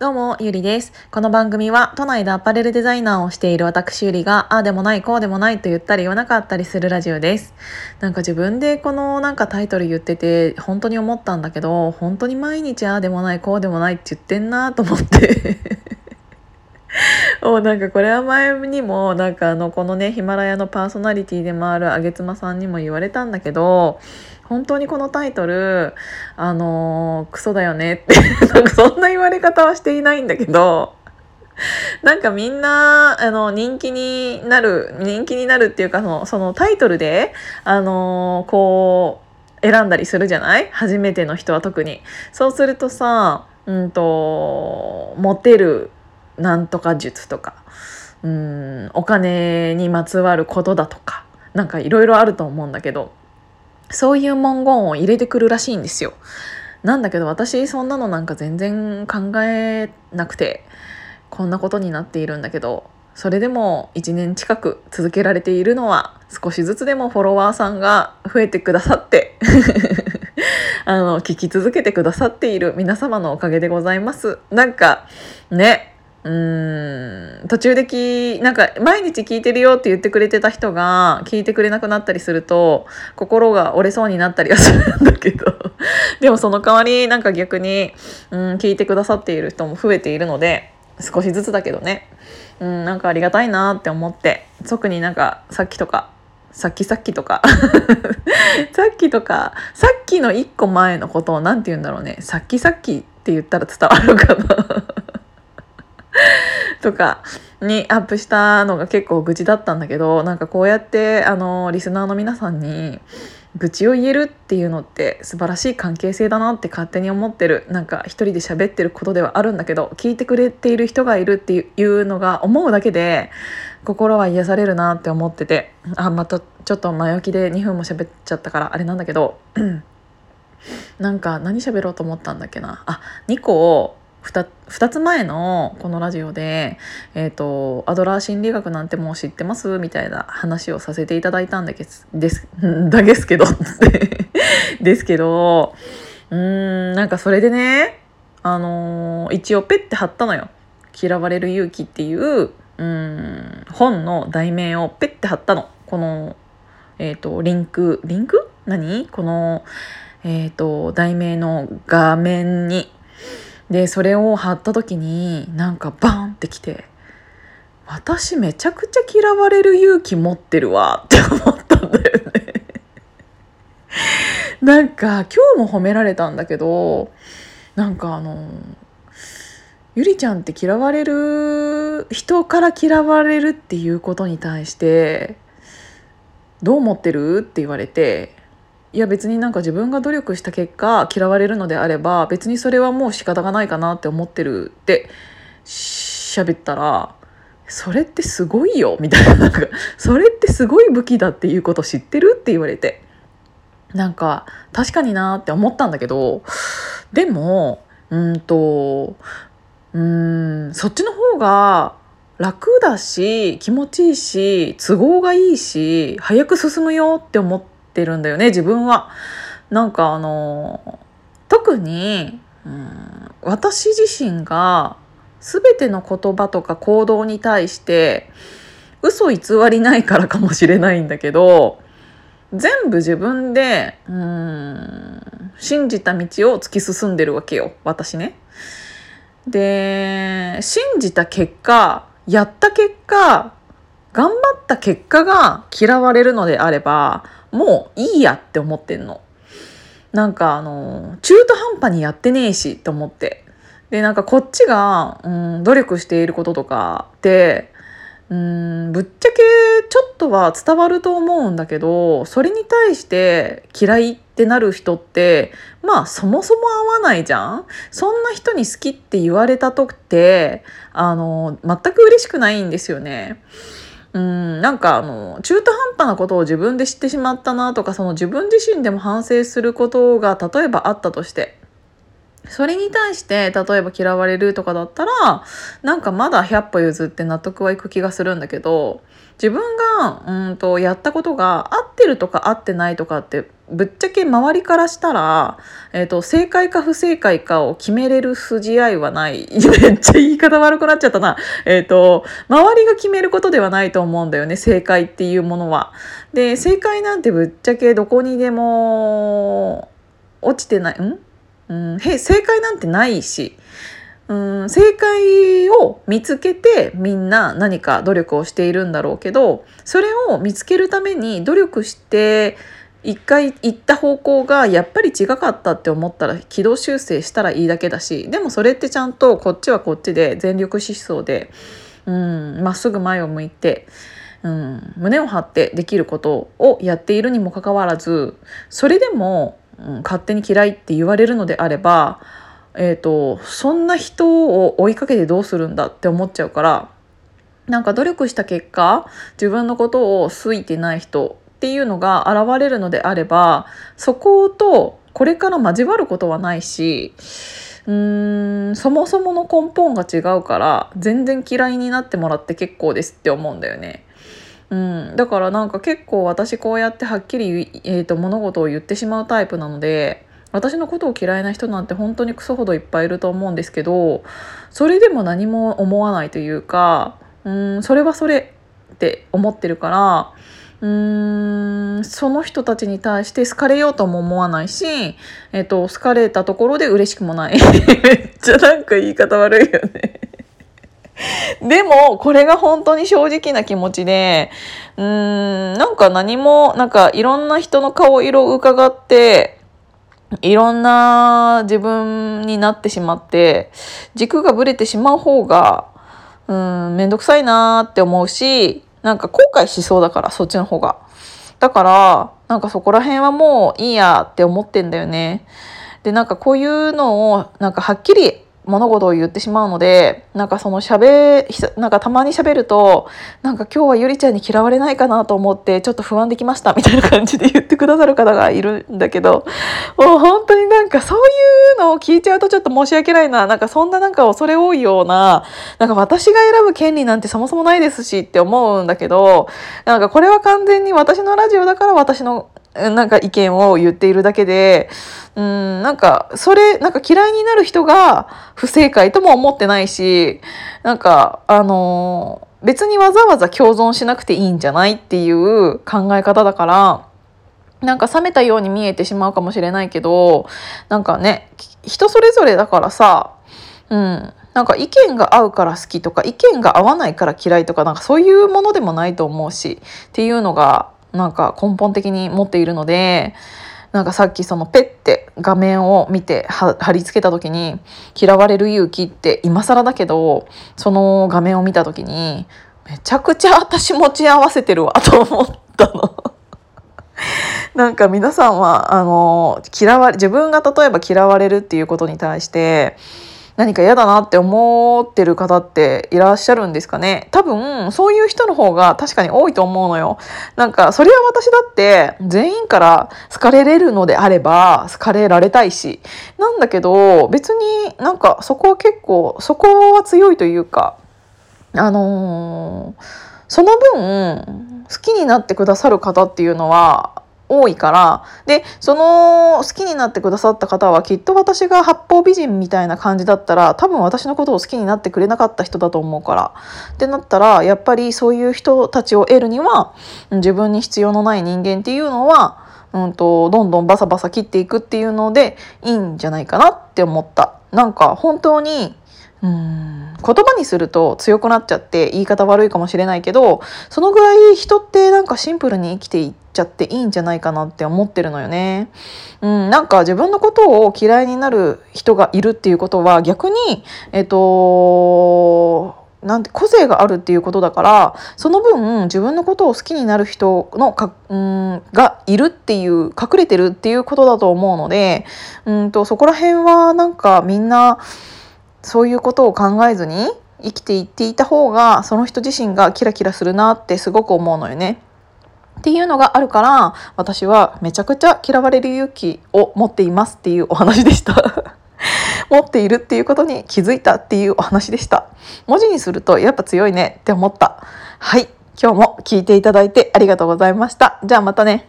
どうも、ゆりです。この番組は、都内でアパレルデザイナーをしている私ゆりが、ああでもない、こうでもないと言ったり言わなかったりするラジオです。なんか自分でこのなんかタイトル言ってて、本当に思ったんだけど、本当に毎日ああでもない、こうでもないって言ってんなと思っておなんかこれは前にもなんかあのこのねヒマラヤのパーソナリティでもあるあげつまさんにも言われたんだけど本当にこのタイトルあのクソだよねってなんかそんな言われ方はしていないんだけどなんかみんなあの人気になる人気になるっていうかそのそのタイトルであのこう選んだりするじゃない？初めての人は特に。そうするとさうんとモテるなんとか術とかうんお金にまつわることだとかなんかいろいろあると思うんだけどそういう文言を入れてくるらしいんですよ。なんだけど私そんなのなんか全然考えなくてこんなことになっているんだけどそれでも1年近く続けられているのは少しずつでもフォロワーさんが増えてくださって あの聞き続けてくださっている皆様のおかげでございます。なんかねうん。途中できなんか毎日聞いてるよって言ってくれてた人が聞いてくれなくなったりすると心が折れそうになったりはするんだけど。でもその代わりなんか逆に、うん、聞いてくださっている人も増えているので少しずつだけどね、うん、なんかありがたいなって思って特になんかさっきとかさっきさっきとか さっきとかさっきの一個前のことを何て言うんだろうね。さっきさっきって言ったら伝わるかな。とかにアップしたのが結構愚痴だったんだけどなんかこうやってあのリスナーの皆さんに愚痴を言えるっていうのって素晴らしい関係性だなって勝手に思ってるなんか一人で喋ってることではあるんだけど聞いてくれている人がいるっていうのが思うだけで心は癒されるなって思っててあまたちょっと前置きで2分も喋っちゃったからあれなんだけど なんか何喋ろうと思ったんだっけな。あ2個を 2, 2つ前のこのラジオで、えーと「アドラー心理学なんてもう知ってます?」みたいな話をさせていただいたんだけです だ ですけどですけどうーんなんかそれでねあのー、一応ペッて貼ったのよ「嫌われる勇気」っていううん本の題名をペッて貼ったの。この、えーと、リンクリンク？何？この、えーと題名の画面にでそれを貼った時になんかバーンってきて私めちゃくちゃ嫌われる勇気持ってるわって思ったんだよね。なんか今日も褒められたんだけどなんかあのゆりちゃんって嫌われる人から嫌われるっていうことに対してどう思ってる？って言われていや別になんか自分が努力した結果嫌われるのであれば別にそれはもう仕方がないかなって思ってるって喋ったらそれってすごいよみたいななんかそれってすごい武器だっていうこと知ってるって言われて。なんか確かになって思ったんだけどでもうんとうんそっちの方が楽だし気持ちいいし都合がいいし早く進むよって思ってってるんだよね自分は。なんかあの特に、うん、私自身が全ての言葉とか行動に対して嘘偽りないからかもしれないんだけど全部自分でうん信じた道を突き進んでるわけよ私ね。で信じた結果やった結果頑張った結果が嫌われるのであればもういいやって思ってんの。なんかあの中途半端にやってねえしと思ってでなんかこっちが、うん、努力していることとかってうんぶっちゃけちょっとは伝わると思うんだけどそれに対して嫌いってなる人ってまあそもそも合わないじゃんそんな人に好きって言われた時ってあの全く嬉しくないんですよね。うんなんかあの中途半端なことを自分で知ってしまったなとかその自分自身でも反省することが例えばあったとしてそれに対して例えば嫌われるとかだったらなんかまだ100歩譲って納得はいく気がするんだけど自分がうんとやったことが合ってるとか合ってないとかってぶっちゃけ周りからしたら、えーと、正解か不正解かを決めれる筋合いはない めっちゃ言い方悪くなっちゃったな、えーと、周りが決めることではないと思うんだよね正解っていうものは。で正解なんてぶっちゃけどこにでも落ちてないんうん。へ、正解なんてないし、うん、正解を見つけてみんな何か努力をしているんだろうけどそれを見つけるために努力して一回行った方向がやっぱり違かったって思ったら軌道修正したらいいだけだしでもそれってちゃんとこっちはこっちで全力疾走でまっすぐ前を向いて、うん、胸を張ってできることをやっているにもかかわらずそれでもうん、勝手に嫌いって言われるのであれば、えーと、そんな人を追いかけてどうするんだって思っちゃうからなんか努力した結果自分のことを好いてない人っていうのが現れるのであればそことこれから交わることはないしうーんそもそもの根本が違うから全然嫌いになってもらって結構ですって思うんだよね。うん、だからなんか結構私こうやってはっきり、えーと、物事を言ってしまうタイプなので私のことを嫌いな人なんて本当にクソほどいっぱいいると思うんですけどそれでも何も思わないというかうんそれはそれって思ってるからうーんその人たちに対して好かれようとも思わないし、えっと、好かれたところで嬉しくもない。めっちゃなんか言い方悪いよね。でも、これが本当に正直な気持ちで、うーん、なんか何も、なんかいろんな人の顔色を伺って、いろんな自分になってしまって、軸がぶれてしまう方が、うん、めんどくさいなーって思うし、なんか後悔しそうだから、そっちの方が。だから、なんかそこら辺はもういいやって思ってんだよね。で、なんかこういうのを、なんかはっきり物事を言ってしまうのでなんかその喋なんかたまに喋るとなんか今日はゆりちゃんに嫌われないかなと思ってちょっと不安できましたみたいな感じで言ってくださる方がいるんだけどもう本当になんかそういうのを聞いちゃうとちょっと申し訳ないななんかそんななんか恐れ多いようななんか私が選ぶ権利なんてそもそもないですしって思うんだけどなんかこれは完全に私のラジオだから私のなんか意見を言っているだけで、うん、なんか、それ、なんか嫌いになる人が不正解とも思ってないし、なんか、あのー、別にわざわざ共存しなくていいんじゃないっていう考え方だから、なんか冷めたように見えてしまうかもしれないけど、なんかね、人それぞれだからさ、うん、なんか意見が合うから好きとか意見が合わないから嫌いとかなんかそういうものでもないと思うしっていうのがなんか根本的に持っているのでなんかさっきそのペッて画面を見て貼り付けた時に嫌われる勇気って今更だけどその画面を見た時にめちゃくちゃ私持ち合わせてるわと思ったの。なんか皆さんはあの嫌われ自分が例えば嫌われるっていうことに対して何か嫌だなって思ってる方っていらっしゃるんですかね？多分そういう人の方が確かに多いと思うのよ。なんかそれは私だって全員から好かれれるのであれば好かれられたいしなんだけど別になんかそこは結構そこは強いというかあのー、その分好きになってくださる方っていうのは多いからでその好きになってくださった方はきっと私が八方美人みたいな感じだったら多分私のことを好きになってくれなかった人だと思うからってなったらやっぱりそういう人たちを得るには自分に必要のない人間っていうのはうんと、どんどんバサバサ切っていくっていうのでいいんじゃないかなって思った。なんか本当にうん言葉にすると強くなっちゃって言い方悪いかもしれないけどそのぐらい人ってなんかシンプルに生きていっちゃっていいんじゃないかなって思ってるのよね。うん、なんか自分のことを嫌いになる人がいるっていうことは逆にえっとなんて個性があるっていうことだからその分自分のことを好きになる人のかうんがいるっていう隠れてるっていうことだと思うのでうんとそこら辺はなんかみんなそういうことを考えずに生きていっていた方がその人自身がキラキラするなってすごく思うのよね。っていうのがあるから私はめちゃくちゃ嫌われる勇気を持っていますっていうお話でした。持っているっていうことに気づいたっていうお話でした。文字にするとやっぱ強いねって思った。はい。今日も聞いていただいてありがとうございました。じゃあまたね。